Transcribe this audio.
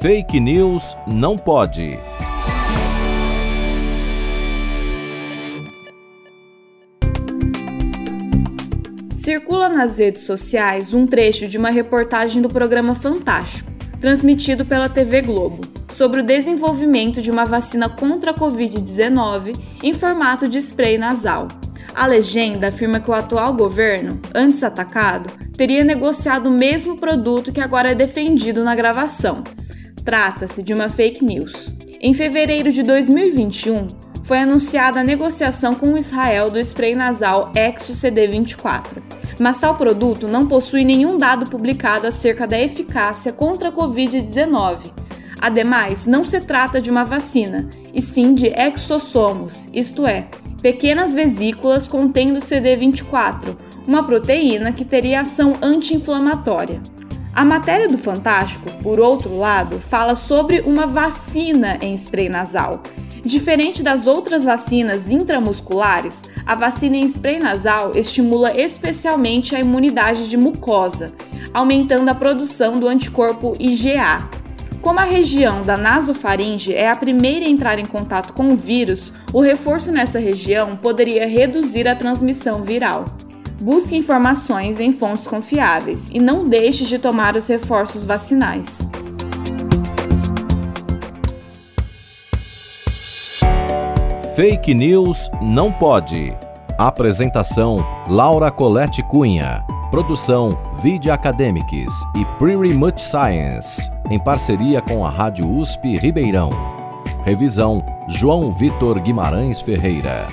Fake News não pode. Circula nas redes sociais um trecho de uma reportagem do programa Fantástico, transmitido pela TV Globo, sobre o desenvolvimento de uma vacina contra a Covid-19 em formato de spray nasal. A legenda afirma que o atual governo, antes atacado, teria negociado o mesmo produto que agora é defendido na gravação. Trata-se de uma fake news. Em fevereiro de 2021, foi anunciada a negociação com Israel do spray nasal Exo CD24. Mas tal produto não possui nenhum dado publicado acerca da eficácia contra a Covid-19. Ademais, não se trata de uma vacina, e sim de exossomos, isto é, pequenas vesículas contendo CD24, uma proteína que teria ação anti-inflamatória. A matéria do Fantástico, por outro lado, fala sobre uma vacina em spray nasal. Diferente das outras vacinas intramusculares, a vacina em spray nasal estimula especialmente a imunidade de mucosa, aumentando a produção do anticorpo IgA, como a região da nasofaringe é a primeira a entrar em contato com o vírus, o reforço nessa região poderia reduzir a transmissão viral. Busque informações em fontes confiáveis e não deixe de tomar os reforços vacinais. Fake News não pode. Apresentação: Laura Colette Cunha. Produção: Vide Academics e Pretty Much Science em parceria com a Rádio USP Ribeirão. Revisão: João Vitor Guimarães Ferreira.